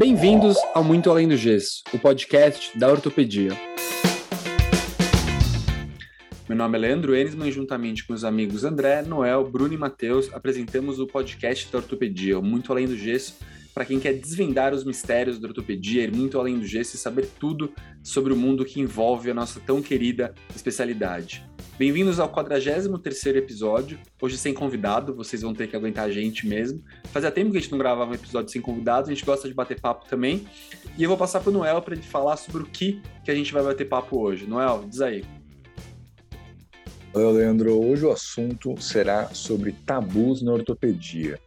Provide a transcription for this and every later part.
Bem-vindos ao Muito Além do Gesso, o podcast da ortopedia. Meu nome é Leandro Enisman e juntamente com os amigos André, Noel, Bruno e Matheus, apresentamos o podcast da ortopedia, o Muito Além do Gesso, para quem quer desvendar os mistérios da ortopedia, ir muito além do gesso e saber tudo sobre o mundo que envolve a nossa tão querida especialidade. Bem-vindos ao 43º episódio, hoje sem convidado, vocês vão ter que aguentar a gente mesmo. Fazia tempo que a gente não gravava um episódio sem convidado, a gente gosta de bater papo também. E eu vou passar para o Noel para ele falar sobre o que, que a gente vai bater papo hoje. Noel, diz aí. Oi, Leandro. Hoje o assunto será sobre tabus na ortopedia.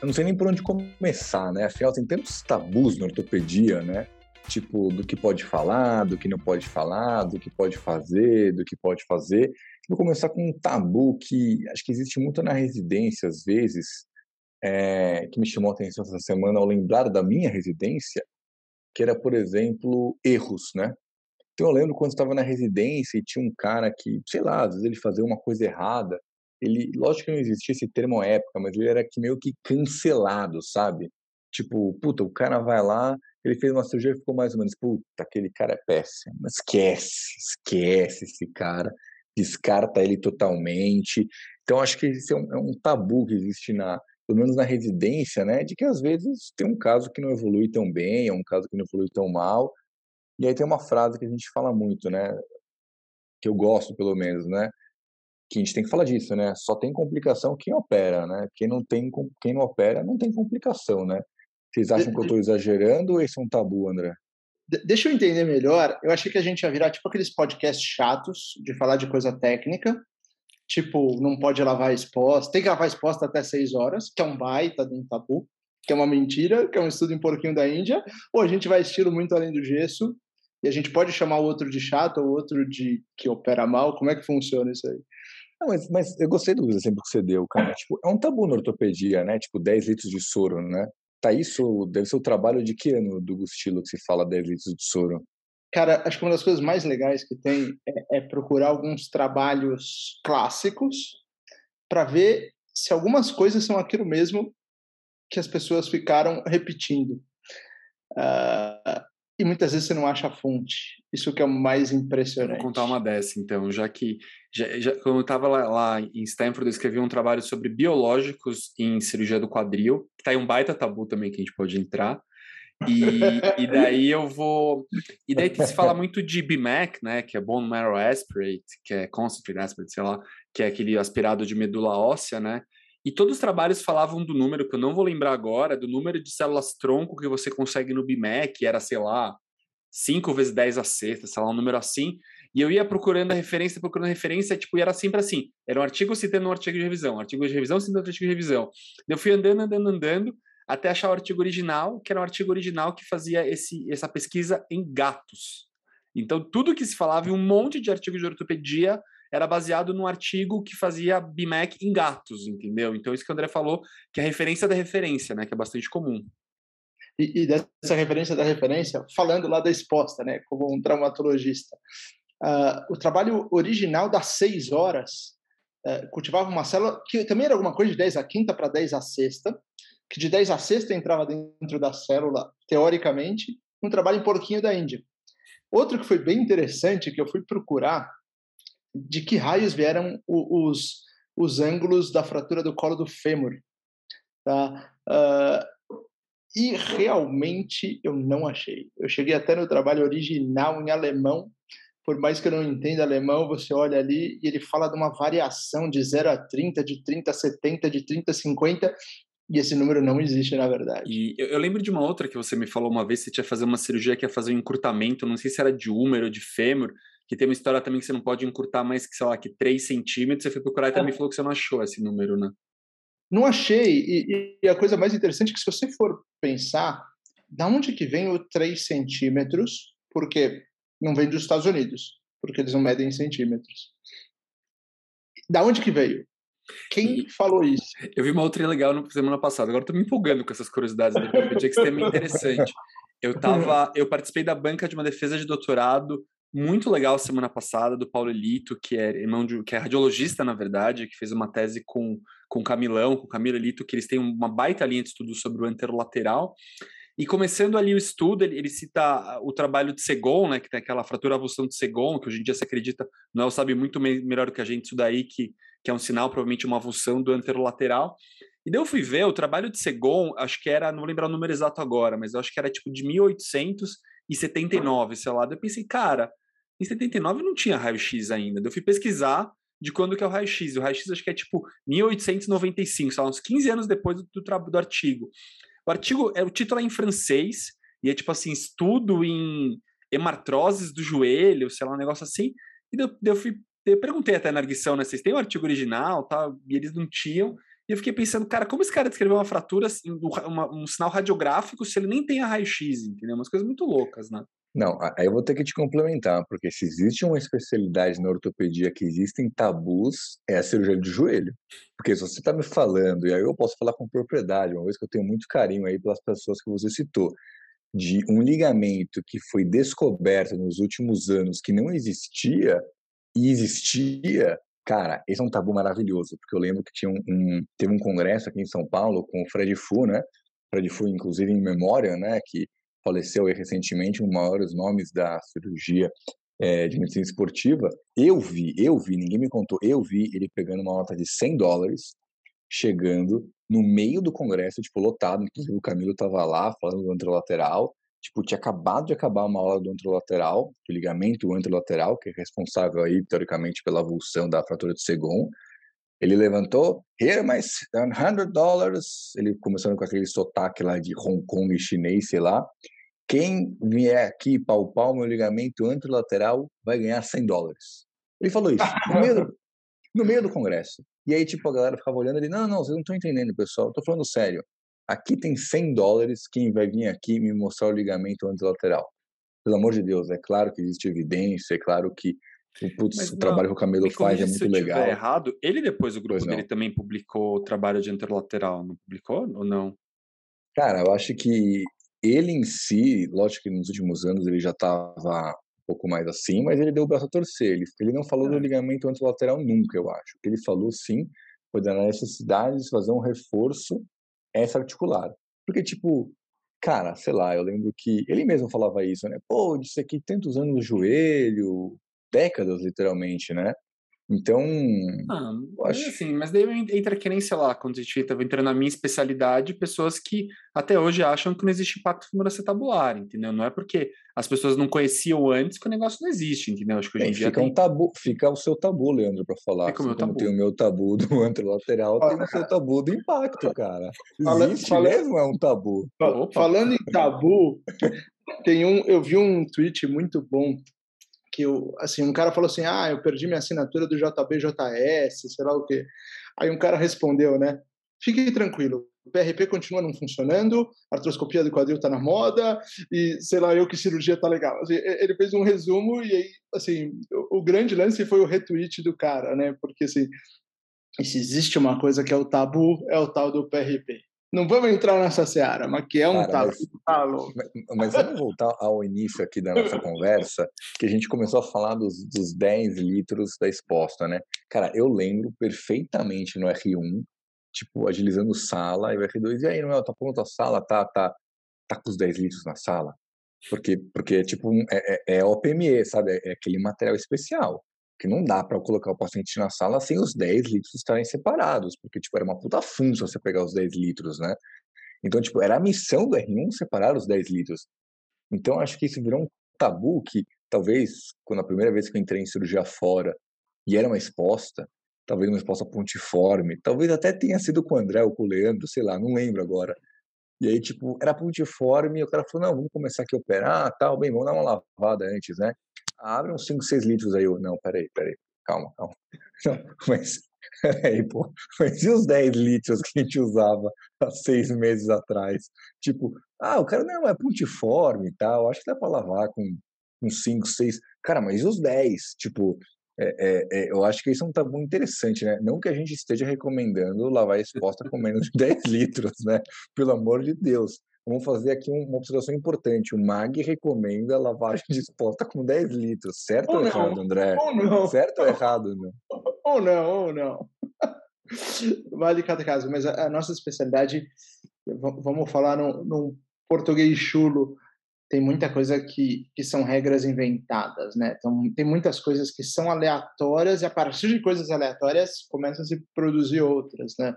Eu não sei nem por onde começar, né? Afinal, tem tantos tabus na ortopedia, né? Tipo, do que pode falar, do que não pode falar, do que pode fazer, do que pode fazer. Vou começar com um tabu que acho que existe muito na residência, às vezes, é, que me chamou a atenção essa semana ao lembrar da minha residência, que era, por exemplo, erros, né? Então eu lembro quando estava na residência e tinha um cara que, sei lá, às vezes ele fazia uma coisa errada, ele, lógico que não existia esse termo à época, mas ele era que meio que cancelado, sabe? Tipo, puta, o cara vai lá, ele fez uma cirurgia e ficou mais ou menos, puta, aquele cara é péssimo, esquece, esquece esse cara, descarta ele totalmente. Então, acho que esse é um, é um tabu que existe na, pelo menos na residência, né, de que às vezes tem um caso que não evolui tão bem, é um caso que não evolui tão mal. E aí tem uma frase que a gente fala muito, né, que eu gosto pelo menos, né, que a gente tem que falar disso, né? Só tem complicação quem opera, né? Quem não tem, quem não opera não tem complicação, né? Vocês acham de, que eu estou exagerando ou esse é um tabu, André? Deixa eu entender melhor. Eu achei que a gente ia virar tipo aqueles podcasts chatos de falar de coisa técnica. Tipo, não pode lavar exposta, tem que lavar exposta até seis horas, que é um baita de um tabu, que é uma mentira, que é um estudo em porquinho da Índia. Ou a gente vai estilo muito além do gesso, e a gente pode chamar o outro de chato ou outro de que opera mal. Como é que funciona isso aí? Não, mas, mas eu gostei do exemplo que você deu, cara. Tipo, é um tabu na ortopedia, né? Tipo, 10 litros de soro, né? Tá isso, deve ser o trabalho de que ano do Gustilo que se fala 10 litros de soro? Cara, acho que uma das coisas mais legais que tem é, é procurar alguns trabalhos clássicos para ver se algumas coisas são aquilo mesmo que as pessoas ficaram repetindo. Uh, e muitas vezes você não acha a fonte. Isso que é o mais impressionante. Vou contar uma dessa, então, já que já, já, quando eu estava lá, lá, em Stanford, eu escrevi um trabalho sobre biológicos em cirurgia do quadril, que tá aí um baita tabu também que a gente pode entrar. E, e daí eu vou. E daí se fala muito de BMAC, né? Que é Bone Marrow Aspirate, que é Concentrate Aspirate, sei lá, que é aquele aspirado de medula óssea, né? E todos os trabalhos falavam do número, que eu não vou lembrar agora, do número de células tronco que você consegue no BIMEC, era, sei lá, 5 vezes 10 a sexta, sei lá, um número assim. E eu ia procurando a referência, procurando a referência, tipo, e era sempre assim. Era um artigo citando um artigo de revisão, um artigo de revisão citando um artigo de revisão. Eu fui andando, andando, andando, até achar o artigo original, que era um artigo original que fazia esse, essa pesquisa em gatos. Então, tudo que se falava um monte de artigos de ortopedia era baseado num artigo que fazia BMAC em gatos, entendeu? Então, isso que o André falou, que é a referência da referência, né? Que é bastante comum. E, e dessa referência da referência, falando lá da exposta, né? Como um traumatologista. Uh, o trabalho original das seis horas uh, cultivava uma célula que também era alguma coisa de 10 a quinta para 10 a sexta, que de 10 a sexta entrava dentro da célula, teoricamente, um trabalho em porquinho da Índia. Outro que foi bem interessante, que eu fui procurar, de que raios vieram os, os ângulos da fratura do colo do fêmur. Tá? Uh, e realmente eu não achei. Eu cheguei até no trabalho original em alemão, por mais que eu não entenda alemão, você olha ali e ele fala de uma variação de 0 a 30, de 30 a 70, de 30 a 50, e esse número não existe, na verdade. E eu, eu, lembro de uma outra que você me falou uma vez, você tinha fazer uma cirurgia que ia fazer um encurtamento, não sei se era de húmero ou de fêmur, que tem uma história também que você não pode encurtar mais que, sei lá, que 3 centímetros. Você foi procurar e também é. falou que você não achou esse número, né? Não achei. E, e, a coisa mais interessante é que se você for pensar, da onde que vem o 3 centímetros? Porque não vem dos Estados Unidos, porque eles não medem em centímetros. Da onde que veio? Quem falou isso? Eu vi uma outra legal na semana passada. Agora estou me empolgando com essas curiosidades da Wikipedia, que é interessante. Eu tava, eu participei da banca de uma defesa de doutorado muito legal semana passada do Paulo Elito, que é irmão de, que é radiologista, na verdade, que fez uma tese com com Camilão, com Camilo Elito, que eles têm uma baita linha de estudo sobre o anterolateral. E começando ali o estudo, ele, ele, cita o trabalho de Segon, né, que tem aquela fratura avulsão de Segon, que hoje em dia se acredita, Noel sabe muito me melhor que a gente isso daí, que, que é um sinal, provavelmente uma avulsão do anterolateral. E daí eu fui ver, o trabalho de Segon, acho que era, não vou lembrar o número exato agora, mas eu acho que era tipo de 1879, sei lá. Eu pensei, cara, em 79 não tinha raio-x ainda. Eu fui pesquisar de quando que é o raio-x. O raio-x acho que é tipo 1895, sei lá, uns 15 anos depois do, do, artigo. O artigo, é, o título é em francês, e é tipo assim, estudo em hemartroses do joelho, sei lá, um negócio assim. E daí, eu, fui, eu perguntei até na arguição, né, vocês têm o artigo original, tal, e eles não tinham. E eu fiquei pensando, cara, como esse cara descreveu uma fratura, assim, uma, um sinal radiográfico, se ele nem tem a raio-x, entendeu? Umas coisas muito loucas, né? Não, aí eu vou ter que te complementar, porque se existe uma especialidade na ortopedia que existem tabus, é a cirurgia de joelho. Porque se você está me falando, e aí eu posso falar com propriedade, uma vez que eu tenho muito carinho aí pelas pessoas que você citou, de um ligamento que foi descoberto nos últimos anos que não existia, e existia, cara, esse é um tabu maravilhoso, porque eu lembro que tinha um, um teve um congresso aqui em São Paulo com o Fred Fu, né? Fred Fu, inclusive, em memória, né? Que faleceu recentemente, um maiores nomes da cirurgia é, de medicina esportiva. Eu vi, eu vi, ninguém me contou, eu vi ele pegando uma nota de 100 dólares, chegando no meio do congresso, tipo, lotado, inclusive o Camilo estava lá falando do anterolateral, tipo, tinha acabado de acabar uma aula do anterolateral, do ligamento anterolateral, que é responsável aí, teoricamente, pela avulsão da fratura de Segon, ele levantou, here my 100 dólares. Ele começando com aquele sotaque lá de Hong Kong chinês, sei lá. Quem vier aqui palpar o meu ligamento anterolateral vai ganhar 100 dólares. Ele falou isso no meio, do, no meio do congresso. E aí, tipo, a galera ficava olhando ele, não, não, vocês não estão entendendo, pessoal, eu tô falando sério. Aqui tem 100 dólares quem vai vir aqui me mostrar o ligamento anterolateral. Pelo amor de Deus, é claro que existe evidência, é claro que Putz, o trabalho que o Camelo faz é muito legal. Se errado, ele depois, o grupo dele também publicou o trabalho de anterolateral, não publicou ou não? Cara, eu acho que ele em si, lógico que nos últimos anos ele já estava um pouco mais assim, mas ele deu o braço a torcer. Ele, ele não falou é. do ligamento anterolateral nunca, eu acho. O que ele falou, sim, foi da necessidade de fazer um reforço extra-articular. Porque, tipo, cara, sei lá, eu lembro que ele mesmo falava isso, né? Pô, disse aqui tantos anos no joelho, décadas, literalmente, né? Então. Ah, acho... assim, mas daí entra que nem, sei lá, quando a gente estava entrando na minha especialidade, pessoas que até hoje acham que não existe impacto femoroacetabular, entendeu? Não é porque as pessoas não conheciam antes que o negócio não existe, entendeu? Acho que hoje em dia. Fica, tem... um tabu, fica o seu tabu, Leandro, para falar. Fica o meu tabu. tem o meu tabu do anterolateral, tem o seu tabu do impacto, cara. Existe Fala, mesmo, é um tabu. Opa. Falando em tabu, tem um, eu vi um tweet muito bom que eu, assim, um cara falou assim, ah, eu perdi minha assinatura do JBJS, sei lá o quê. Aí um cara respondeu, né, fique tranquilo, o PRP continua não funcionando, a artroscopia do quadril está na moda, e sei lá eu que cirurgia tá legal. Assim, ele fez um resumo e aí, assim, o, grande lance foi o retweet do cara, né, porque assim, se existe uma coisa que é o tabu, é o tal do PRP. Não vamos entrar nessa seara, mas que é um Cara, talo. Mas, mas, vamos voltar ao início aqui da nossa conversa, que a gente começou a falar dos, dos 10 litros da exposta, né? Cara, eu lembro perfeitamente no R1, tipo, agilizando sala, e o R2, e aí, Noel, tá pronto a sala? Tá, tá, tá com os 10 litros na sala? Porque, porque tipo, é, é, é OPME, sabe? É, é aquele material especial que não dá para colocar o paciente na sala sem os 10 litros estarem separados, porque, tipo, era uma puta função você pegar os 10 litros, né? Então, tipo, era a missão do R1 separar os 10 litros. Então, acho que isso virou um tabu que, talvez, quando a primeira vez que eu entrei em cirurgia fora e era uma exposta, talvez uma exposta pontiforme, talvez até tenha sido com o André ou com o Leandro, sei lá, não lembro agora. E aí, tipo, era pontiforme, e o cara falou, não, vamos começar aqui a operar, tal, bem, vamos dar uma lavada antes, né? Abre uns 5, 6 litros aí. Eu, não, peraí, peraí, calma, calma. Não, mas, peraí, pô, mas e os 10 litros que a gente usava há seis meses atrás? Tipo, ah, o cara não é pontiforme e tal, acho que dá para lavar com uns 5, 6. Cara, mas e os 10? Tipo, é, é, é, eu acho que isso é um tabu interessante, né? Não que a gente esteja recomendando lavar a exposta com menos de 10 litros, né? Pelo amor de Deus. Vamos fazer aqui uma observação importante. O MAG recomenda lavagem de exposta com 10 litros. Certo ou, ou errado, André? Ou não. Certo ou errado, não? Ou não, ou não. Vale cada caso. Mas a, a nossa especialidade, vamos falar num, num, português chulo, tem muita coisa que, que são regras inventadas, né? Então, tem muitas coisas que são aleatórias e a partir de coisas aleatórias começam a se produzir outras, né?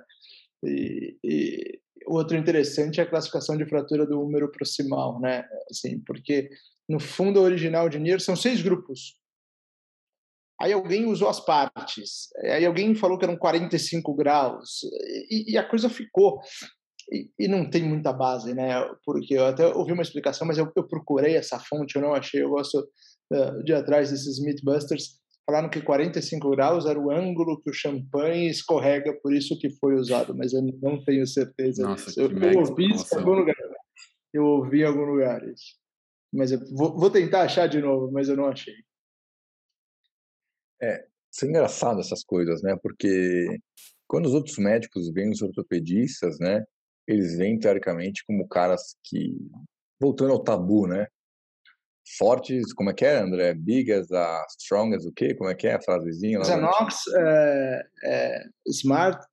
E, e outro interessante é a classificação de fratura do húmero proximal, né? Assim, porque no fundo original de NIR são seis grupos. Aí alguém usou as partes, aí alguém falou que eram 45 graus, e, e a coisa ficou. E, e, não tem muita base, né? Porque eu até ouvi uma explicação, mas eu, eu procurei essa fonte, eu não achei. Eu gosto uh, de atrás desses Mythbusters. Falaram que 45 graus era o ângulo que o champanhe escorrega, por isso que foi usado, mas eu não tenho certeza Nossa, disso. Eu, eu ouvi isso em algum lugar. Eu ouvi em algum lugar isso. Mas eu vou, vou tentar achar de novo, mas eu não achei. É, isso é engraçado essas coisas, né? Porque quando os outros médicos veem os ortopedistas, né? Eles vêm teoricamente como caras que voltando ao tabu, né? Fortes, como é que é, André? Big as a strong as o quê? Como é que é a frasezinha? Zanox, é, é, smart,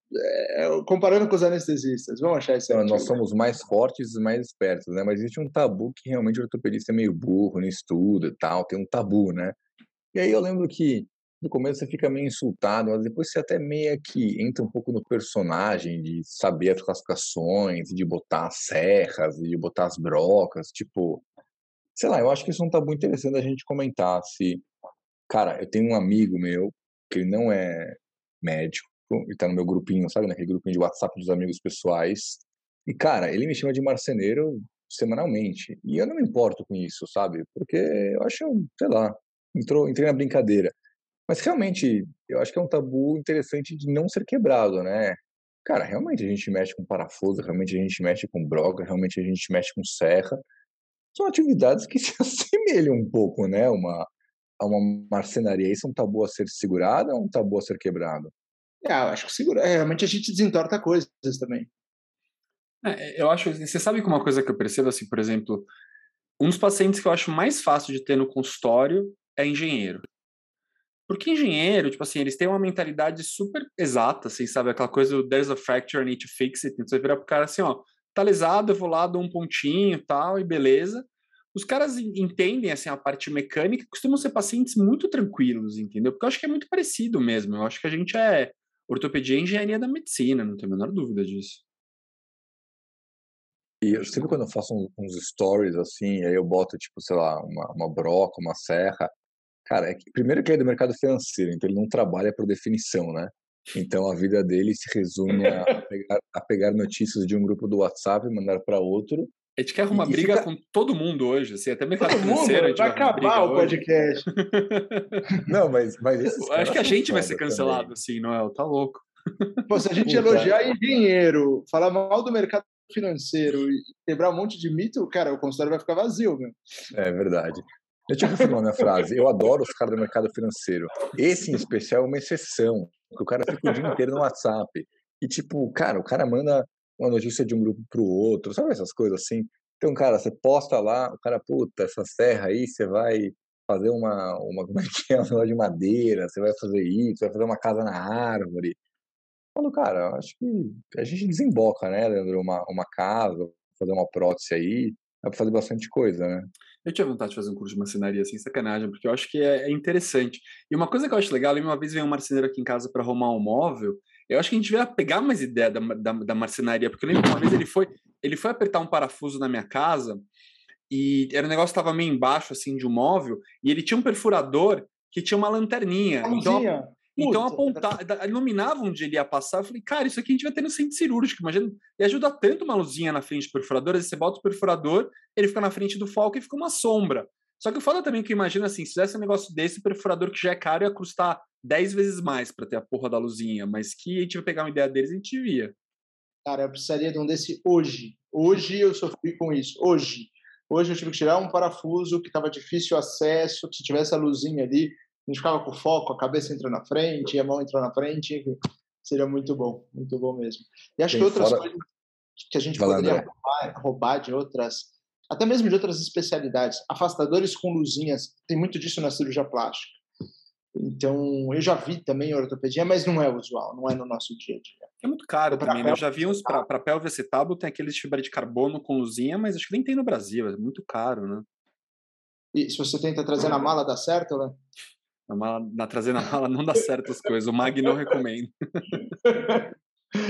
é, comparando com os anestesistas. Vamos achar isso então, Nós somos mais fortes e mais espertos, né? Mas existe um tabu que realmente o ortopedista é meio burro, não estuda e tal, tem um tabu, né? E aí eu lembro que no começo você fica meio insultado, mas depois você até meio que entra um pouco no personagem de saber as classificações, de botar as serras, de botar as brocas, tipo, sei lá, eu acho que isso é um tabu interessante a gente comentar, se, cara, eu tenho um amigo meu, que ele não é médico, e tá no meu grupinho, sabe, naquele grupinho de WhatsApp dos amigos pessoais, e, cara, ele me chama de marceneiro semanalmente, e eu não me importo com isso, sabe, porque eu acho, sei lá, entrou, entrei na brincadeira. Mas realmente, eu acho que é um tabu interessante de não ser quebrado, né? Cara, realmente a gente mexe com parafuso, realmente a gente mexe com broca, realmente a gente mexe com serra. São atividades que se assemelham um pouco, né? Uma, a uma marcenaria. Isso é um tabu a ser segurado ou é um tabu a ser quebrado? É, eu acho que segura. É, realmente a gente desentorta coisas também. É, eu acho. Você sabe que uma coisa que eu percebo, assim, por exemplo, um dos pacientes que eu acho mais fácil de ter no consultório é engenheiro. Porque engenheiro, tipo assim, eles têm uma mentalidade super exata, assim, sabe? Aquela coisa do there's a fracture, I need to fix it. Então você vira pro cara assim, ó, tá lesado, eu vou lá, dou um pontinho tal, e beleza. Os caras entendem, assim, a parte mecânica, costumam ser pacientes muito tranquilos, entendeu? Porque eu acho que é muito parecido mesmo. Eu acho que a gente é ortopedia e engenharia da medicina, não tenho a menor dúvida disso. E eu sempre quando eu faço uns stories assim, aí eu boto, tipo, sei lá, uma, uma broca, uma serra, Cara, é que, primeiro que ele é do mercado financeiro, então ele não trabalha por definição, né? Então a vida dele se resume a pegar, a pegar notícias de um grupo do WhatsApp e mandar para outro. A gente quer arrumar e, briga fica... com todo mundo hoje, assim, até mercado todo financeiro. Mundo, vai acabar o podcast. não, mas, mas acho que a gente vai ser cancelado, também. assim, Noel, tá louco. Pô, se a gente Puta. elogiar engenheiro, falar mal do mercado financeiro e quebrar um monte de mito, cara, o consultório vai ficar vazio, meu. É verdade. Deixa eu confirmar minha frase. Eu adoro os caras do mercado financeiro. Esse, em especial, é uma exceção. Porque o cara fica o dia inteiro no WhatsApp. E, tipo, cara, o cara manda uma notícia de um grupo pro outro. Sabe essas coisas assim? Então, cara, você posta lá, o cara, puta, essa serra aí, você vai fazer uma, uma como é que é, um de madeira, você vai fazer isso, vai fazer uma casa na árvore. Falo, cara, acho que a gente desemboca, né, Leandro, uma, uma casa, fazer uma prótese aí, dá pra fazer bastante coisa, né? Eu tinha vontade de fazer um curso de marcenaria, sem sacanagem, porque eu acho que é, é interessante. E uma coisa que eu acho legal, uma vez veio um marceneiro aqui em casa para arrumar um móvel, eu acho que a gente devia pegar mais ideia da, da, da marcenaria, porque eu lembro que uma vez ele foi, ele foi apertar um parafuso na minha casa e era um negócio que estava meio embaixo assim de um móvel e ele tinha um perfurador que tinha uma lanterninha. Então, então, apontar, iluminava onde ele ia passar. Eu falei, cara, isso aqui a gente vai ter no centro cirúrgico. Imagina, e ajuda tanto uma luzinha na frente do perfurador. Aí você bota o perfurador, ele fica na frente do foco e fica uma sombra. Só que o foda também que imagina assim, se fizesse um negócio desse, o perfurador que já é caro ia custar 10 vezes mais para ter a porra da luzinha. Mas que a gente vai pegar uma ideia deles, a gente via. Cara, eu precisaria de um desse hoje. Hoje eu sofri com isso. Hoje. Hoje eu tive que tirar um parafuso que estava difícil acesso. Se tivesse a luzinha ali, a gente ficava com foco, a cabeça entrou na frente, a mão entrou na frente, enfim, seria muito bom, muito bom mesmo. E acho Tem que outras fora... coisas que a gente poderia roubar, roubar, de outras, até mesmo de outras especialidades, afastadores com luzinhas, tem muito disso na cirurgia plástica. Então, eu já vi também ortopedia, mas não é usual, não é no nosso dia a dia. É muito caro também, né? Eu já vi uns para pelve acetábulo, tem aqueles de fibra de carbono com luzinha, mas acho que nem tem no Brasil, é muito caro, né? E se você tenta trazer na mala, dá certo, né? Na, mala, na trazer na mala não dá certo as coisas, o Mag não recomenda.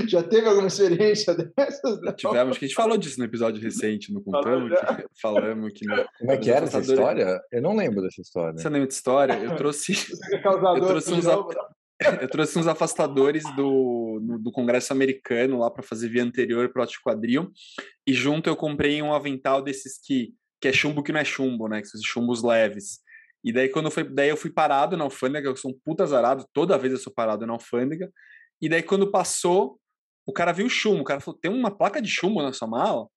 Já teve alguma experiência dessas? Não? Tivemos, que a gente falou disso no episódio recente, não contamos? Que, falamos que. Não, Como é que era essa história? Eu não lembro dessa história. Você lembra de história? Eu trouxe. eu trouxe uns. Eu trouxe uns afastadores do, do Congresso americano lá para fazer via anterior para o quadril. E junto eu comprei um avental desses que, que é chumbo que não é chumbo, né? Que são chumbos leves. E daí quando foi, daí eu fui parado na alfândega, eu sou um puta azarado, toda vez eu sou parado na alfândega. E daí, quando passou, o cara viu o chumbo. O cara falou: tem uma placa de chumbo na sua mala?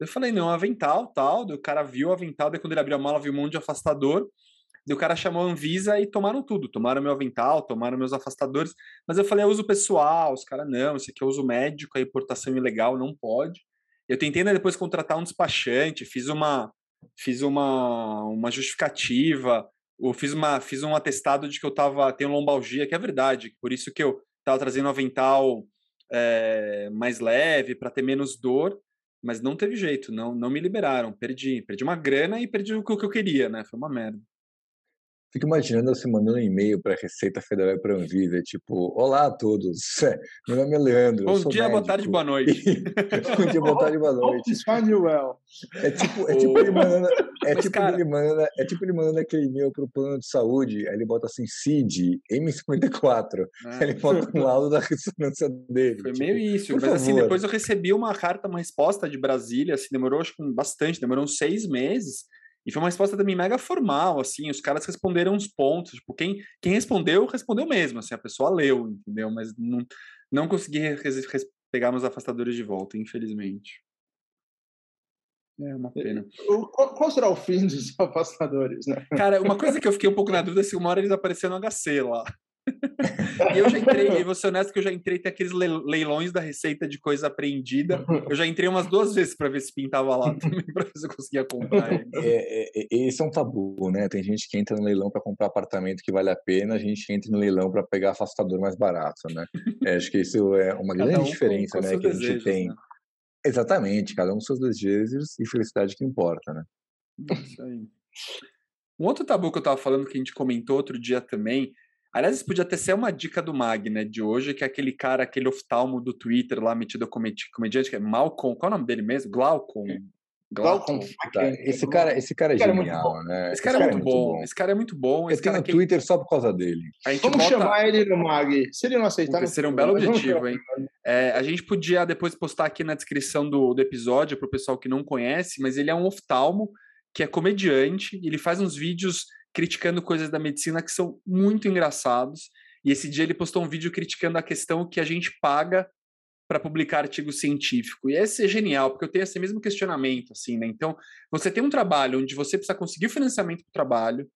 Eu falei: não, avental, tal. Daí o cara viu o avental. Daí, quando ele abriu a mala, viu um monte de afastador. Daí o cara chamou a Anvisa e tomaram tudo. Tomaram meu avental, tomaram meus afastadores. Mas eu falei: é uso pessoal. Os caras, não, isso aqui é uso médico, a importação ilegal não pode. Eu tentei né, depois contratar um despachante, fiz uma, fiz uma, uma justificativa, eu fiz, uma, fiz um atestado de que eu tava, tenho lombalgia, que é verdade, por isso que eu estava trazendo um avental é, mais leve para ter menos dor, mas não teve jeito, não, não me liberaram, perdi, perdi uma grana e perdi o que eu queria, né? Foi uma merda. Fico imaginando você mandando um e-mail para a Receita Federal e para a Anvisa, tipo, olá a todos, meu nome é Leandro. Bom dia, médico. boa tarde, boa noite. Bom dia, boa tarde, boa noite. well. É tipo, é tipo ele mandando, é tipo cara... ele mandando, é tipo ele mandando aquele e-mail pro plano de saúde, aí ele bota assim, CID, M54, ah. aí ele bota um laudo da ressonância dele. Foi tipo, meio isso, mas favor. assim, depois eu recebi uma carta, uma resposta de Brasília, assim, demorou acho que bastante, demorou uns seis meses, e foi uma resposta também mega formal, assim, os caras responderam uns pontos, tipo, quem, quem respondeu, respondeu mesmo, assim, a pessoa leu, entendeu? Mas não, não consegui pegar meus afastadores de volta, infelizmente. É uma pena. Qual será o fim dos afastadores, né? Cara, uma coisa que eu fiquei um pouco na dúvida é se uma hora eles apareceram no HC lá e eu já entrei, e vou ser honesto que eu já entrei, tem aqueles leilões da receita de coisa apreendida. Eu já entrei umas duas vezes para ver se pintava lá também, para ver se eu conseguia comprar ele. É, é, esse é um tabu, né? Tem gente que entra no leilão para comprar apartamento que vale a pena, a gente entra no leilão para pegar afastador mais barato, né? É, acho que isso é uma grande um diferença, né? Que a gente desejos, tem. Né? Exatamente, cada um com seus desejos e felicidade que importa, né? Isso aí. Um outro tabu que eu estava falando que a gente comentou outro dia também Aliás, isso podia até ser uma dica do Mag, né, de hoje, que é aquele cara, aquele oftalmo do Twitter lá, metido comediante, que é Malcolm, qual é o nome dele mesmo? Glaucon. Glaucon. Tá. Esse cara, esse cara é esse genial, é né? Esse cara, esse cara é, muito, bom. bom. Esse cara é muito bom. Esse Eu cara tenho no Twitter só por causa dele. Vamos bota... chamar ele no Mag. Se ele não aceitar... Seria um belo objetivo, hein? É, a gente podia depois postar aqui na descrição do, do episódio para o pessoal que não conhece, mas ele é um oftalmo que é comediante, ele faz uns vídeos criticando coisas da medicina que são muito engraçados. E esse dia ele postou um vídeo criticando a questão que a gente paga para publicar artigo científico. E esse é genial, porque eu tenho esse mesmo questionamento, assim, né? Então, você tem um trabalho onde você precisa conseguir financiamento para o trabalho,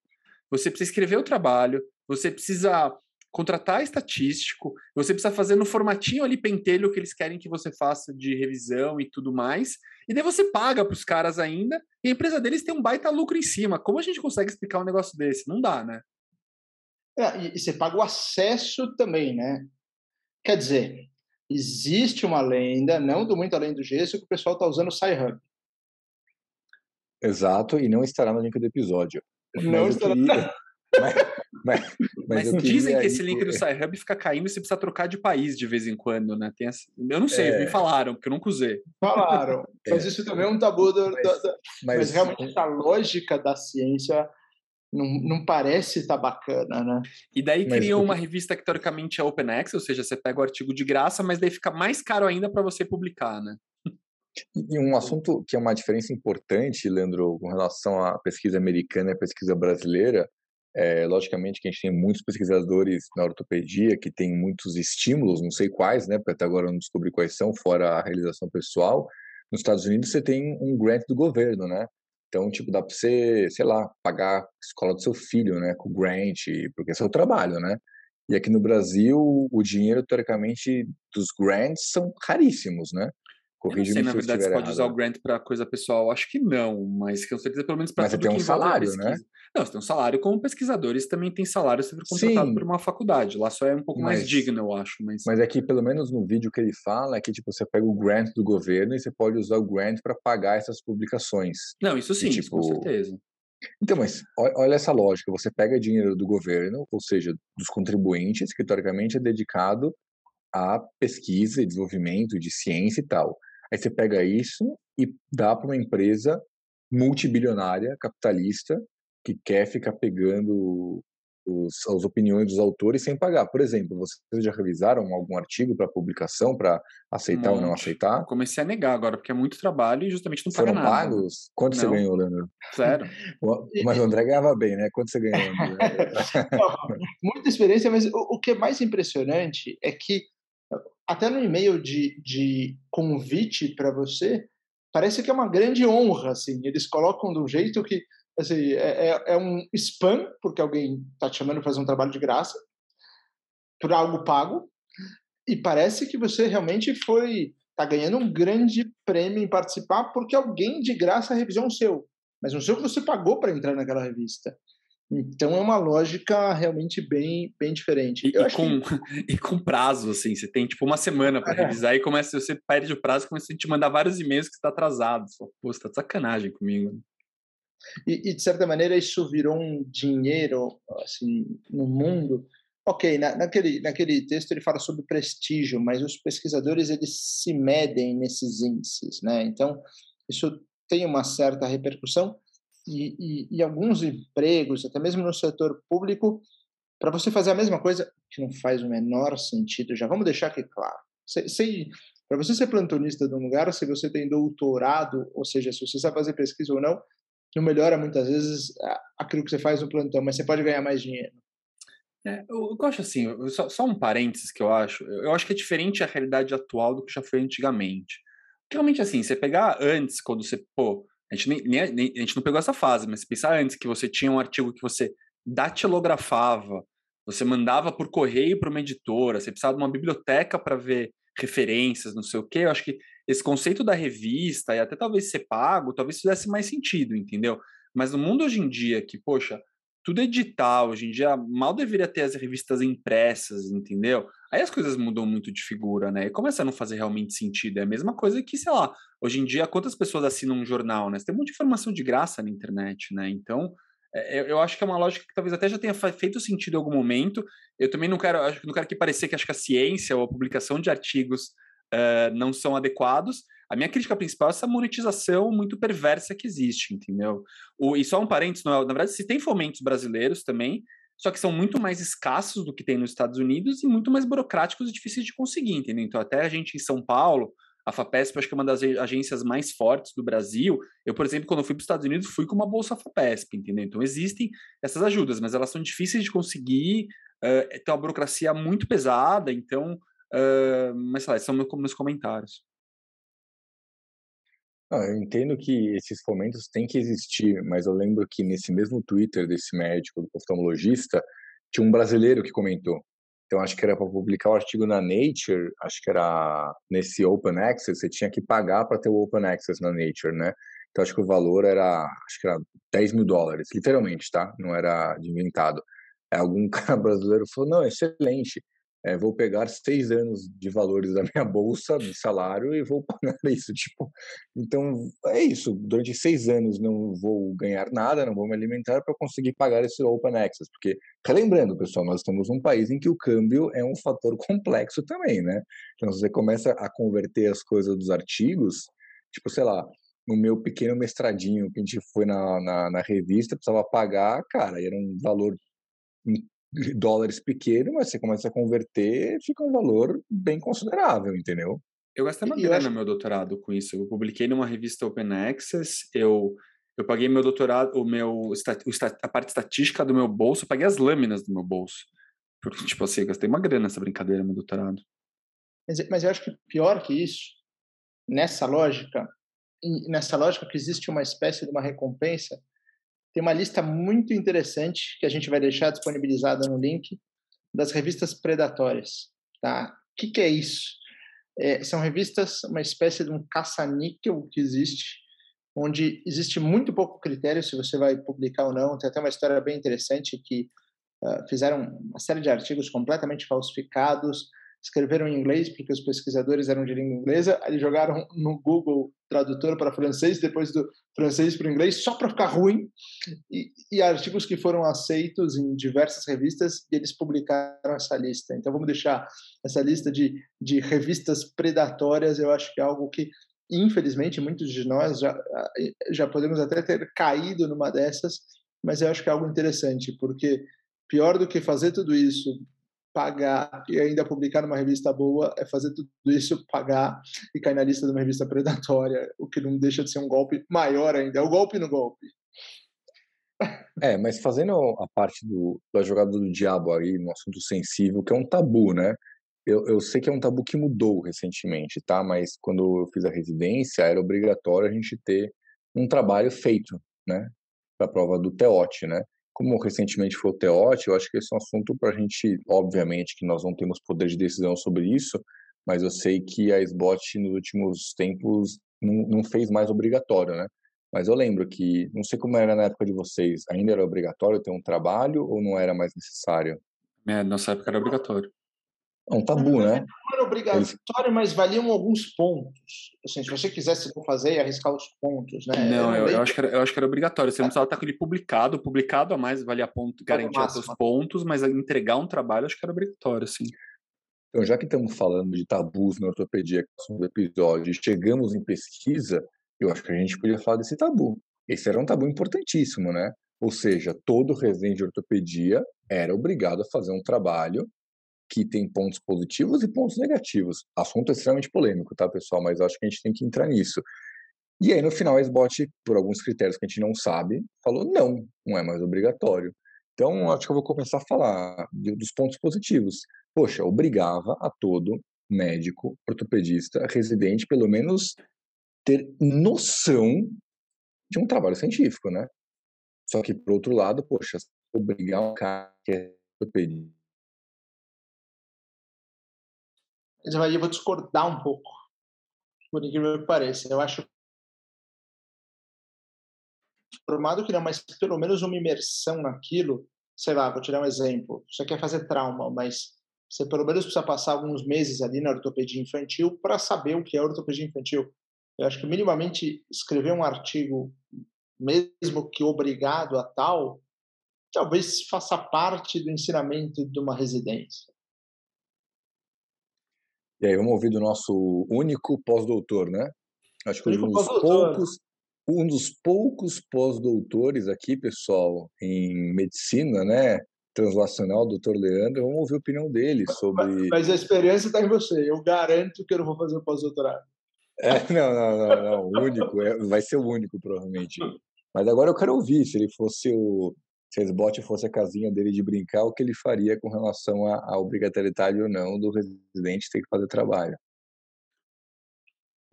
você precisa escrever o trabalho, você precisa contratar estatístico, você precisa fazer no formatinho ali pentelho que eles querem que você faça de revisão e tudo mais, e daí você paga para os caras ainda, e a empresa deles tem um baita lucro em cima. Como a gente consegue explicar um negócio desse? Não dá, né? É, e você paga o acesso também, né? Quer dizer, existe uma lenda, não do muito além do gesso, que o pessoal está usando o SciHub. Exato, e não estará no link do episódio. Não estará. Queria... Mas, mas, mas, mas dizem que esse link do SciHub fica caindo e você precisa trocar de país de vez em quando, né? Tem essa... Eu não sei, é... me falaram, porque eu nunca usei. Falaram, mas é. isso também é um tabu. Do, mas, do, do... mas, realmente a lógica da ciência não, não parece estar tá bacana, né? E daí criam uma revista que teoricamente é open access, ou seja, você pega o artigo de graça, mas daí fica mais caro ainda para você publicar, né? E um assunto que é uma diferença importante, Leandro, com relação à pesquisa americana e à pesquisa brasileira, é, logicamente que a gente tem muitos pesquisadores na ortopedia que têm muitos estímulos, não sei quais, né, porque até agora eu não descobri quais são, fora a realização pessoal. Nos Estados Unidos você tem um grant do governo, né? Então, tipo, dá para você, sei lá, pagar a escola do seu filho, né, com grant, porque é seu trabalho, né? E aqui no Brasil, o dinheiro, teoricamente, dos grants são caríssimos, né? Corrige sei, na verdade, você pode usar o grant para coisa pessoal. Acho que não, mas com certeza, pelo menos para Mas você tem um salário, né? Não, você tem um salário como pesquisadores, também tem salário se for contratado Sim, por uma faculdade. Lá só é um pouco mas, mais digno, eu acho. Mas... mas é pelo menos no vídeo que ele fala, é que tipo, você pega o grant do governo e você pode usar o grant para pagar essas publicações. Não, isso sim, e, tipo, isso com certeza. Então, mas olha essa lógica: você pega dinheiro do governo, ou seja, dos contribuintes, que teoricamente é dedicado a pesquisa e desenvolvimento de ciência e tal. Aí você pega isso e dá para uma empresa multibilionária, capitalista, que quer ficar pegando os, as opiniões dos autores sem pagar. Por exemplo, vocês já revisaram algum artigo para publicação, para aceitar um ou não aceitar? Comecei a negar agora, porque é muito trabalho e justamente não Foram paga nada. Foram pagos? Quanto não. você ganhou, Leandro? Zero. mas o André ganhava bem, né? Quanto você ganhou, Muita experiência, mas o, o que é mais impressionante é que até no e-mail de, de convite para você, parece que é uma grande honra, assim. Eles colocam de um jeito que, assim, é, é, é um spam, porque alguém está te chamando para fazer um trabalho de graça, por algo pago, e parece que você realmente foi está ganhando um grande prêmio em participar porque alguém de graça revisou um seu, mas um seu que você pagou para entrar naquela revista. Então é uma lógica realmente bem, bem diferente. E, e com, que... e com prazo, assim, você tem tipo uma semana para é. revisar e começa, você perde o prazo e começa a te mandar vários e-mails que está atrasado. Pô, você tá de sacanagem comigo. E, e, de certa maneira isso virou um dinheiro assim no mundo. Ok, na, naquele, naquele texto ele fala sobre prestígio, mas os pesquisadores eles se medem nesses índices, né? Então isso tem uma certa repercussão e, e, e alguns empregos, até mesmo no setor público, para você fazer a mesma coisa, que não faz o menor sentido, já vamos deixar aqui claro. Para você ser plantonista de um lugar, se você tem doutorado, ou seja, se você sabe fazer pesquisa ou não, não melhora muitas vezes aquilo que você faz no plantão, mas você pode ganhar mais dinheiro. É, eu, eu acho assim, só, só, um parênteses que eu acho, eu acho que é diferente a realidade atual do que já foi antigamente. Realmente assim, você pegar antes, quando você, pô, a gente, nem, nem, nem, a gente não pegou essa fase, mas pensar antes que você tinha um artigo que você datilografava, você mandava por correio para uma editora, você precisava de uma biblioteca para ver referências, não sei o quê. Eu acho que esse conceito da revista e até talvez ser pago, talvez fizesse mais sentido, entendeu? Mas no mundo hoje em dia, que, poxa, tudo é digital, hoje em dia mal deveria ter as revistas impressas, entendeu? Aí as coisas mudam muito de figura, né? E começa a não fazer realmente sentido. É a mesma coisa que, sei lá, hoje em dia, quantas pessoas assinam um jornal, né? Você tem muita informação de graça na internet, né? Então, é, eu acho que é uma lógica que talvez até já tenha feito sentido em algum momento. Eu também não quero, não quero que parecer que acho que a ciência ou a publicação de artigos uh, não são adequados. A minha crítica principal é essa monetização muito perversa que existe, entendeu? O, e só um parênteses, na verdade, se tem fomentos brasileiros também, só que são muito mais escassos do que tem nos Estados Unidos e muito mais burocráticos e difíceis de conseguir, entendeu? Então, até a gente em São Paulo, a FAPESP acho que é uma das agências mais fortes do Brasil. Eu, por exemplo, quando fui para os Estados Unidos, fui com uma bolsa FAPESP, entendeu? Então, existem essas ajudas, mas elas são difíceis de conseguir, uh, tem uma burocracia muito pesada, então, uh, mas sei lá, são meus comentários. Eu entendo que esses fomentos têm que existir, mas eu lembro que nesse mesmo Twitter desse médico, do oftalmologista, tinha um brasileiro que comentou. Então, acho que era para publicar o artigo na Nature, acho que era nesse Open Access, você tinha que pagar para ter o Open Access na Nature, né? Então, acho que o valor era, acho que era 10 mil dólares, literalmente, tá? Não era inventado. Algum cara brasileiro falou, não, excelente, é, vou pegar seis anos de valores da minha bolsa de salário e vou pagar isso. Tipo, então é isso. Durante seis anos não vou ganhar nada, não vou me alimentar para conseguir pagar esse Open Access. Porque, relembrando, pessoal, nós estamos num país em que o câmbio é um fator complexo também, né? Então, você começa a converter as coisas dos artigos, tipo, sei lá, no meu pequeno mestradinho que a gente foi na, na, na revista, precisava pagar, cara, era um valor dólares pequeno, mas você começa a converter, fica um valor bem considerável, entendeu? Eu gastei uma e grana no meu doutorado com isso. Eu publiquei numa revista Open Access, eu eu paguei meu doutorado, o meu a parte estatística do meu bolso, eu paguei as lâminas do meu bolso. Porque tipo assim, eu gastei uma grana nessa brincadeira no meu doutorado. Mas, mas eu acho que pior que isso, nessa lógica, nessa lógica que existe uma espécie de uma recompensa tem uma lista muito interessante que a gente vai deixar disponibilizada no link das revistas predatórias. Tá? O que, que é isso? é, são revistas, uma espécie de um caça-níquel que existe, onde existe muito pouco critério se você vai publicar ou não. Tem até uma história bem interessante que uh, fizeram uma série de artigos completamente falsificados, escreveram em inglês porque os pesquisadores eram de língua inglesa, aí jogaram no Google tradutor para francês, depois do francês para o inglês, só para ficar ruim, e, e, artigos que foram aceitos em diversas revistas, e eles publicaram essa lista. Então vamos deixar essa lista de, de revistas predatórias, eu acho que é algo que, infelizmente, muitos de nós já, já podemos até ter caído numa dessas, mas eu acho que é algo interessante, porque pior do que fazer tudo isso pagar e ainda publicar numa revista boa é fazer tudo isso, pagar e cair na lista de uma revista predatória, o que não deixa de ser um golpe maior ainda. É o golpe no golpe. É, mas fazendo a parte do, da jogada do diabo aí, no assunto sensível, que é um tabu, né? Eu, eu sei que é um tabu que mudou recentemente, tá? Mas quando eu fiz a residência, era obrigatório a gente ter um trabalho feito, né? Para prova do TEOT, né? Como recentemente foi o TEOT, eu acho que esse é um assunto para a gente, obviamente, que nós não temos poder de decisão sobre isso, mas eu sei que a SBOT nos últimos tempos não, não fez mais obrigatório, né? Mas eu lembro que, não sei como era na época de vocês, ainda era obrigatório ter um trabalho ou não era mais necessário? É, nossa época era obrigatório. É um tabu, né? Não era obrigatório, Eles... mas valiam alguns pontos. Assim, se você quisesse não fazer, ia arriscar os pontos, né? Não, eu, eu, acho que era, eu acho que era obrigatório. Você não precisava estar com ele publicado. Publicado a mais valia ponto, garantia seus pontos, mas entregar um trabalho acho que era obrigatório, sim. Então, já que estamos falando de tabus na ortopedia, que é o episódio, e chegamos em pesquisa, eu acho que a gente podia falar desse tabu. Esse era um tabu importantíssimo, né? Ou seja, todo residente de ortopedia era obrigado a fazer um trabalho que tem pontos positivos e pontos negativos. Assunto extremamente polêmico, tá, pessoal? Mas acho que a gente tem que entrar nisso. E aí, no final, a SBOT, por alguns critérios que a gente não sabe, falou não, não é mais obrigatório. Então, acho que eu vou começar a falar dos pontos positivos. Poxa, obrigava a todo médico, ortopedista, residente, pelo menos ter noção de um trabalho científico, né? Só que, por outro lado, poxa, obrigar um cara que é ortopedista Mas eu vou discordar um pouco, por incrível que pareça. Eu acho formado que não, mas pelo menos uma imersão naquilo, sei lá, vou tirar um exemplo. Você quer fazer trauma, mas você pelo menos precisa passar alguns meses ali na ortopedia infantil para saber o que é ortopedia infantil. Eu acho que minimamente escrever um artigo, mesmo que obrigado a tal, talvez faça parte do ensinamento de uma residência. E aí, vamos ouvir do nosso único pós-doutor, né? Acho que um dos poucos, um dos poucos pós-doutores aqui, pessoal, em medicina, né? Translacional, doutor Leandro, vamos ouvir a opinião dele sobre. Mas a experiência está em você, eu garanto que eu não vou fazer pós-doutorado. É, não, não, não, não, o único, é, vai ser o único, provavelmente. Mas agora eu quero ouvir, se ele fosse o, se a SBOT fosse a casinha dele de brincar, o que ele faria com relação à, obrigatoriedade ou não do residente ter que fazer trabalho.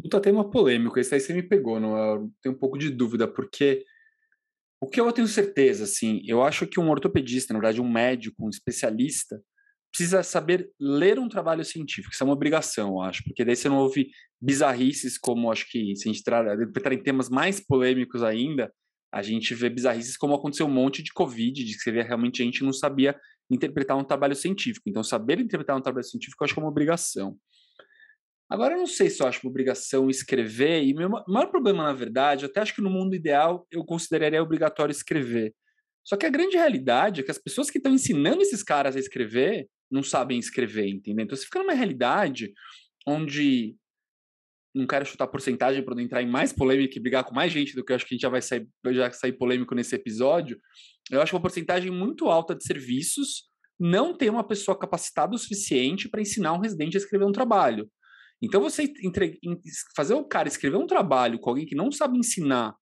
Puta tema polêmico, esse aí você me pegou, não? Eu tenho um pouco de dúvida, porque o que eu tenho certeza, assim, eu acho que um ortopedista, na verdade, um médico, um especialista, precisa saber ler um trabalho científico. Isso é uma obrigação, eu acho, porque daí você não ouve bizarrices como, acho que, se a gente entrar em temas mais polêmicos ainda, a gente vê bizarrices como aconteceu um monte de Covid, de que realmente a gente não sabia interpretar um trabalho científico. Então, saber interpretar um trabalho científico eu acho que é uma obrigação. Agora, eu não sei se eu acho uma obrigação escrever, e meu maior problema, na verdade, eu até acho que no mundo ideal eu consideraria obrigatório escrever. Só que a grande realidade é que as pessoas que estão ensinando esses caras a escrever não sabem escrever, entendeu? Então, você fica numa realidade onde não quero chutar porcentagem para não entrar em mais polêmica e brigar com mais gente do que eu acho que a gente já vai sair, já sair polêmico nesse episódio. Eu acho uma porcentagem muito alta de serviços não tem uma pessoa capacitada o suficiente para ensinar um residente a escrever um trabalho. Então, você entre... fazer o cara escrever um trabalho com alguém que não sabe ensinar,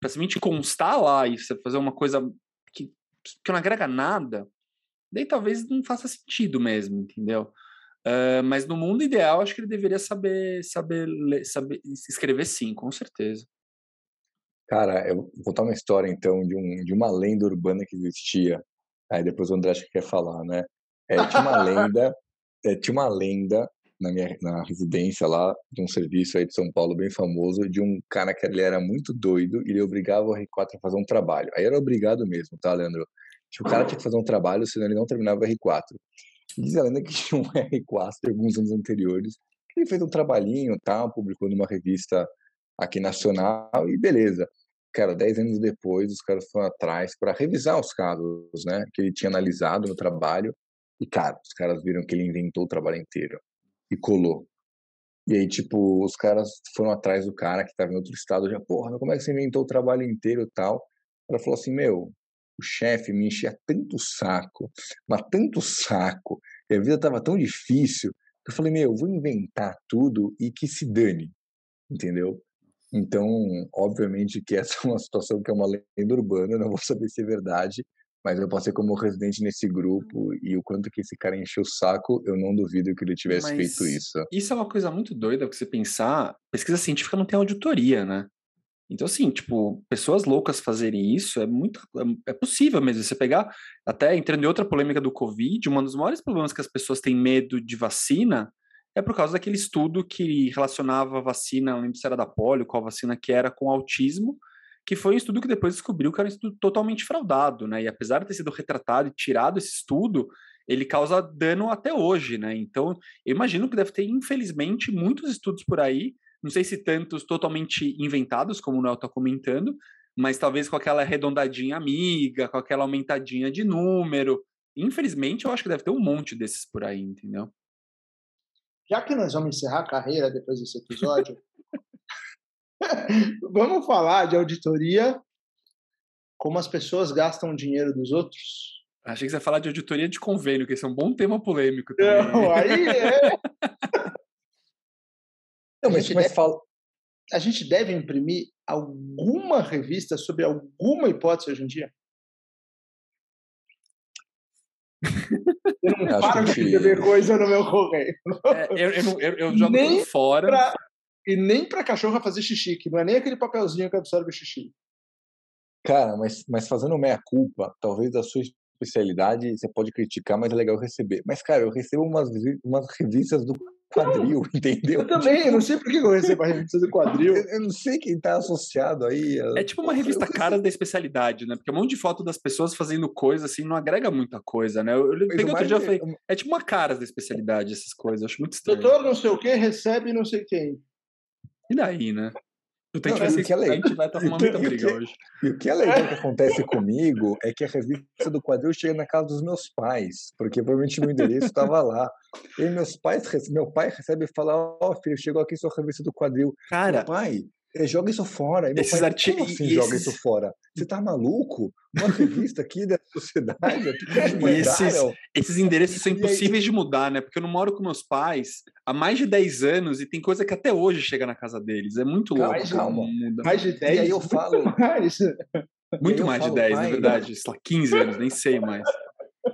para simplesmente constar lá e fazer uma coisa que, que não agrega nada, daí talvez não faça sentido mesmo, entendeu? Uh, mas no mundo ideal, acho que ele deveria saber, saber, ler, saber escrever sim, com certeza. Cara, eu vou contar uma história então de, um, de uma lenda urbana que existia. Aí depois o André acho que quer falar, né? É, tinha uma lenda, é, tinha uma lenda na minha na residência lá de um serviço aí de São Paulo bem famoso de um cara que ele era muito doido e ele obrigava o R4 a fazer um trabalho. Aí era obrigado mesmo, tá, Leandro? Tipo, o cara tinha que fazer um trabalho, senão ele não terminava o R4. Diz a lenda que tinha um R4 de alguns anos anteriores. Ele fez um trabalhinho, tal, publicou numa revista aqui nacional e beleza. Cara, dez anos depois, os caras foram atrás para revisar os casos, né, que ele tinha analisado no trabalho. E, cara, os caras viram que ele inventou o trabalho inteiro e colou. E aí, tipo, os caras foram atrás do cara que estava em outro estado, já, porra, como é que você inventou o trabalho inteiro e tal? Ela falou assim, meu, o chefe me enchia tanto saco, mas tanto saco, e a vida tava tão difícil, que eu falei, meu, eu vou inventar tudo e que se dane, entendeu? Então, obviamente que essa é uma situação que é uma lenda urbana, não vou saber se é verdade, mas eu passei como residente nesse grupo e o quanto que esse cara encheu o saco, eu não duvido que ele tivesse mas feito isso. Isso é uma coisa muito doida, você pensar, pesquisa científica não tem auditoria, né? Então, assim, tipo, pessoas loucas fazerem isso é muito. É, é possível mesmo. Você pegar, até entrando em outra polêmica do Covid, um dos maiores problemas que as pessoas têm medo de vacina é por causa daquele estudo que relacionava a vacina, não lembro se era da polio, qual vacina que era, com autismo, que foi um estudo que depois descobriu que era um estudo totalmente fraudado, né? E apesar de ter sido retratado e tirado esse estudo, ele causa dano até hoje, né? Então, eu imagino que deve ter, infelizmente, muitos estudos por aí não sei se tantos totalmente inventados, como o Noel está comentando, mas talvez com aquela arredondadinha amiga, com aquela aumentadinha de número. Infelizmente, eu acho que deve ter um monte desses por aí, entendeu? Já que nós vamos encerrar a carreira depois desse episódio, vamos falar de auditoria, como as pessoas gastam o dinheiro dos outros. Achei que você ia falar de auditoria de convênio, que esse é um bom tema polêmico também. Não, aí é. Não, mas, mas deve, fala... a gente deve imprimir alguma revista sobre alguma hipótese hoje em dia? Eu não paro de escrever coisa no meu correio. É, eu, eu, eu, eu, jogo nem fora. Pra, e nem para cachorro fazer xixi, que não é nem aquele papelzinho que absorve o xixi. Cara, mas, mas fazendo meia-culpa, talvez a sua especialidade você pode criticar, mas é legal receber. Mas, cara, eu recebo umas, umas revistas do quadril, entendeu? Eu também, eu não sei por que eu recebo a revista do quadril. Eu não sei quem está associado aí. É tipo uma revista cara da especialidade, né? Porque um monte de foto das pessoas fazendo coisa assim não agrega muita coisa, né? Eu, eu peguei outro dia e falei, é tipo uma cara da especialidade essas coisas, eu acho muito estranho. Doutor não sei o que recebe não sei quem. E daí, né? Não, a, gente vai, a gente vai estar arrumando muita briga hoje. E o que é legal que acontece comigo é que a revista do quadril chega na casa dos meus pais, porque provavelmente meu endereço estava lá. E meus pais, meu pai recebe e fala: Ó, oh, filho, chegou aqui sua revista do quadril. Cara, meu pai, é, joga isso fora. esses artigos. Assim, joga isso fora. Você tá maluco? Uma revista aqui da sociedade. e esses, esses endereços são impossíveis aí... de mudar, né? Porque eu não moro com meus pais há mais de 10 anos e tem coisa que até hoje chega na casa deles. É muito louco. Mais, calma. Muda. mais de 10? E aí eu falo. Mais. Muito mais de 10, pai, na verdade. Sei lá, 15 anos, nem sei mais.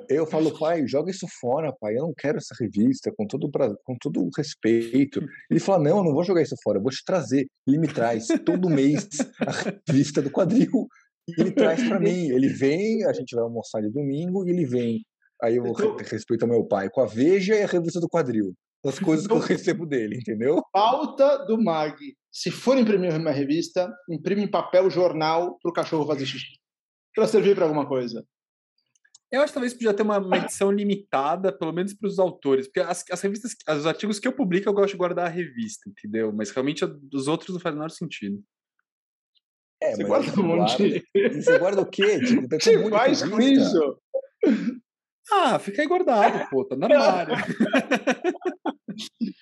Eu falo, pai, joga isso fora, pai. Eu não quero essa revista, com todo, com todo o respeito. Ele fala, não, eu não vou jogar isso fora, eu vou te trazer. Ele me traz todo mês a revista do quadril. E ele traz para mim. Ele vem, a gente vai almoçar de domingo, e ele vem. Aí eu então, respeito ao meu pai com a Veja e a revista do quadril. As coisas que eu recebo dele, entendeu? Pauta do Mag. Se for imprimir uma revista, imprime em papel jornal para o cachorro fazer xixi. Para servir para alguma coisa. Eu acho que talvez podia ter uma, uma edição limitada, pelo menos para os autores, porque as, as, revistas, os artigos que eu publico, eu gosto de guardar a revista, entendeu? Mas realmente dos outros não faz o menor sentido. É, você guarda um monte. Você guarda o quê? Tipo, tá você faz com isso? Ah, fica aí guardado, pô, tá no armário.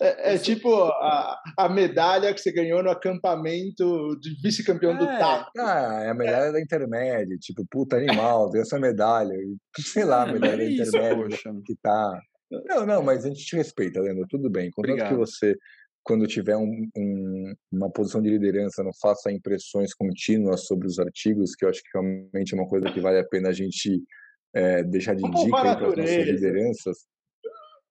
É, é, tipo a, a medalha que você ganhou no acampamento de vice-campeão é, do TAP. Ah, é a medalha é. da intermédia, tipo, puta animal, deu essa medalha. Sei lá, a é, medalha da intermédia que tá. Não, não, mas a gente te respeita, Leandro, tudo bem. Contanto que você, quando tiver um, um, uma posição de liderança, não faça impressões contínuas sobre os artigos, que eu acho que realmente é uma coisa que vale a pena a gente é, deixar de dica para as nossas lideranças.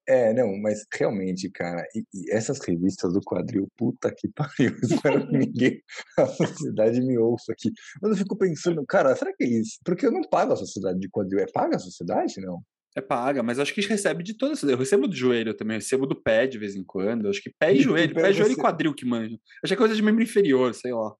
É, não, mas realmente, cara, e, e essas revistas do quadril, puta que pariu, espero que ninguém, a sociedade me ouça aqui. Mas eu fico pensando, cara, será que é isso? Porque eu não pago a sociedade de quadril, é paga a sociedade, não? É paga, mas acho que recebe de todas. Eu recebo do joelho também, recebo do pé de vez em quando. Acho que pé e, joelho, pé, joelho e quadril que manja. Acho que é coisa de membro inferior, sei lá.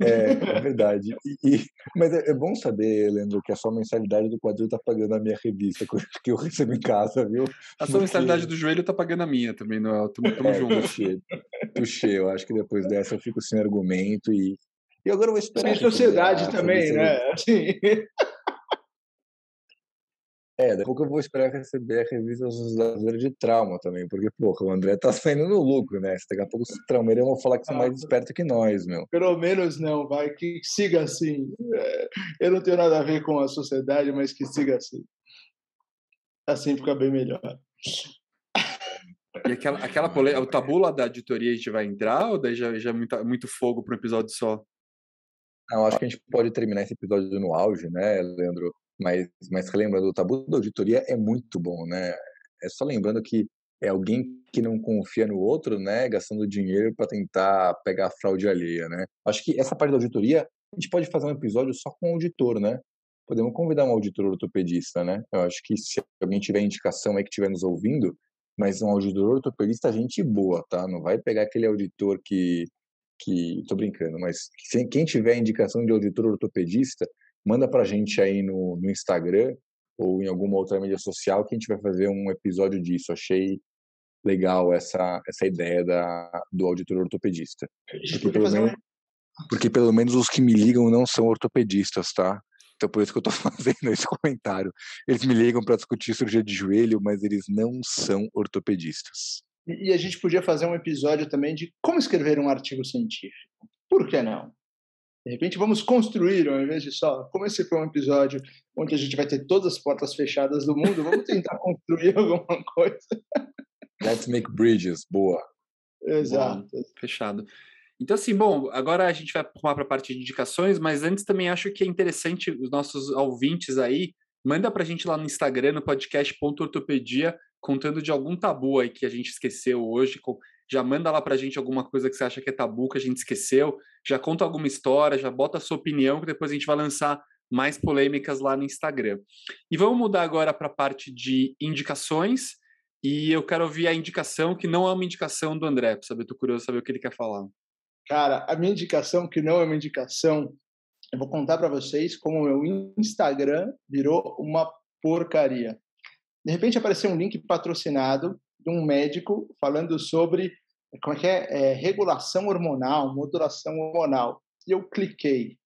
É, é verdade. E, e, mas é, é, bom saber, Leandro, que a sua mensalidade do quadril tá pagando a minha revista que eu recebo em casa, viu? A sua Porque... mensalidade do joelho tá pagando a minha também, Noel. Tamo, tamo é, junto. Tuxê, tuxê. Eu acho que depois dessa eu fico sem argumento e. E agora eu vou esperar. Sem sociedade também, né? Assim. É, daqui a pouco eu vou esperar receber a revista brasileira de trauma também, porque, porra, o André tá saindo no lucro, né? Daqui a pouco os traumeiros vão falar que são mais espertos que nós, meu. Pelo menos não, vai, que siga assim. É, eu não tenho nada a ver com a sociedade, mas que siga assim. Assim fica bem melhor. E aquela, aquela polêmica, o tabu lá da editoria a gente vai entrar ou daí já, já é muito, muito fogo para um episódio só? Não, acho que a gente pode terminar esse episódio no auge, né, Leandro? Mas, mas relembrando, o tabu da auditoria é muito bom, né? É só lembrando que é alguém que não confia no outro, né? Gastando dinheiro para tentar pegar a fraude alheia, né? Acho que essa parte da auditoria, a gente pode fazer um episódio só com o auditor, né? Podemos convidar um auditor ortopedista, né? Eu acho que se alguém tiver indicação aí que estiver nos ouvindo, mas um auditor ortopedista, gente boa, tá? Não vai pegar aquele auditor que. que tô brincando, mas quem tiver indicação de auditor ortopedista, manda para a gente aí no, no Instagram ou em alguma outra mídia social que a gente vai fazer um episódio disso. Achei legal essa, essa ideia da, do auditor ortopedista. Porque pelo, menos, porque pelo menos os que me ligam não são ortopedistas, tá? Então por isso que eu estou fazendo esse comentário. Eles me ligam para discutir cirurgia de joelho, mas eles não são ortopedistas. E a gente podia fazer um episódio também de como escrever um artigo científico. Por que não? De repente, vamos construir, ao invés de só. Como esse foi um episódio onde a gente vai ter todas as portas fechadas do mundo, vamos tentar construir alguma coisa. Let's make bridges. Boa. Exato. Bom, fechado. Então, assim, bom, agora a gente vai arrumar para a parte de indicações, mas antes também acho que é interessante os nossos ouvintes aí, manda para a gente lá no Instagram, no podcast.ortopedia, contando de algum tabu aí que a gente esqueceu hoje, já manda lá pra gente alguma coisa que você acha que é tabu, que a gente esqueceu, já conta alguma história, já bota a sua opinião, que depois a gente vai lançar mais polêmicas lá no Instagram. E vamos mudar agora para a parte de indicações, e eu quero ouvir a indicação que não é uma indicação do André, para saber, tô curioso saber o que ele quer falar. Cara, a minha indicação, que não é uma indicação, eu vou contar para vocês como o meu Instagram virou uma porcaria. De repente apareceu um link patrocinado de um médico falando sobre como é que é, é regulação hormonal, modulação hormonal. E eu cliquei.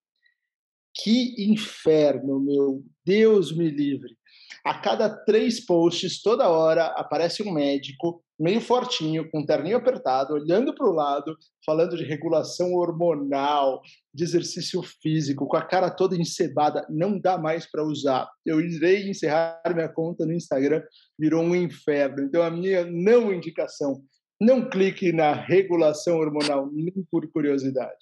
Que inferno, meu Deus me livre. A cada três posts, toda hora, aparece um médico meio fortinho, com um terninho apertado, olhando para o lado, falando de regulação hormonal, de exercício físico, com a cara toda encebada. Não dá mais para usar. Eu irei encerrar minha conta no Instagram, virou um inferno. Então, a minha não indicação não clique na regulação hormonal, nem por curiosidade.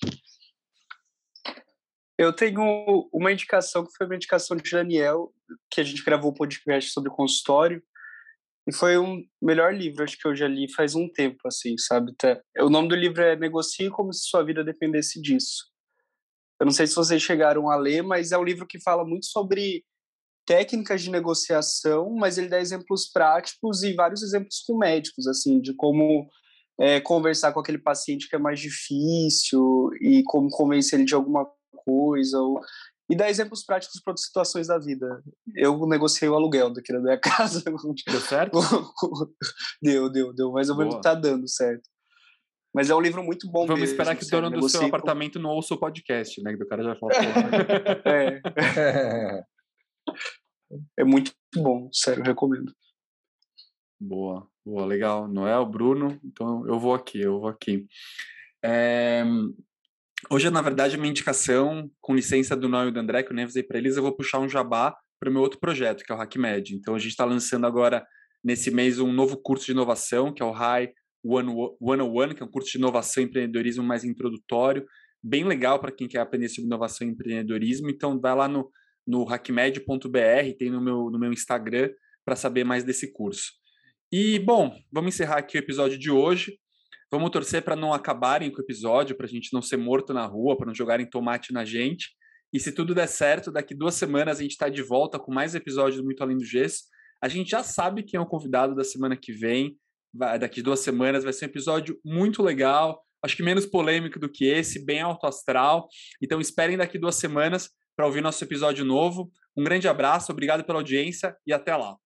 Eu tenho uma indicação que foi uma indicação de Daniel, que a gente gravou um podcast sobre consultório, e foi um melhor livro, acho que eu já li faz um tempo, assim, sabe? O nome do livro é Negocie como se sua vida dependesse disso. Eu não sei se vocês chegaram a ler, mas é um livro que fala muito sobre técnicas de negociação, mas ele dá exemplos práticos e vários exemplos com médicos, assim, de como é, conversar com aquele paciente que é mais difícil e como convencer ele de alguma coisa, ou, e dá exemplos práticos para outras situações da vida. Eu negociei o aluguel daqui da minha casa. Deu certo? deu, deu, deu, mas eu vou estar dando certo. Mas é um livro muito bom Vamos mesmo, esperar que o dono do seu apartamento não ouça o podcast, né? Que o cara já falou. é. É muito bom, sério, recomendo. Boa, boa, legal. Noel, Bruno, então eu vou aqui, eu vou aqui. É... Hoje, na verdade, minha indicação, com licença do Noel e do André, que eu nem avisei para eles, eu vou puxar um jabá para o meu outro projeto, que é o HackMed. Então, a gente está lançando agora, nesse mês, um novo curso de inovação, que é o High 101, que é um curso de inovação e empreendedorismo mais introdutório, bem legal para quem quer aprender sobre inovação e empreendedorismo. Então, vai lá no no hackmed.br, tem no meu, no meu Instagram, para saber mais desse curso. E, bom, vamos encerrar aqui o episódio de hoje. Vamos torcer para não acabarem com o episódio, para a gente não ser morto na rua, para não jogarem tomate na gente. E se tudo der certo, daqui duas semanas a gente está de volta com mais episódios do Muito Além do Gesso. A gente já sabe quem é o convidado da semana que vem. Vai, daqui duas semanas vai ser um episódio muito legal, acho que menos polêmico do que esse, bem alto astral. Então esperem daqui duas semanas para ouvir nosso episódio novo. Um grande abraço, obrigado pela audiência e até lá.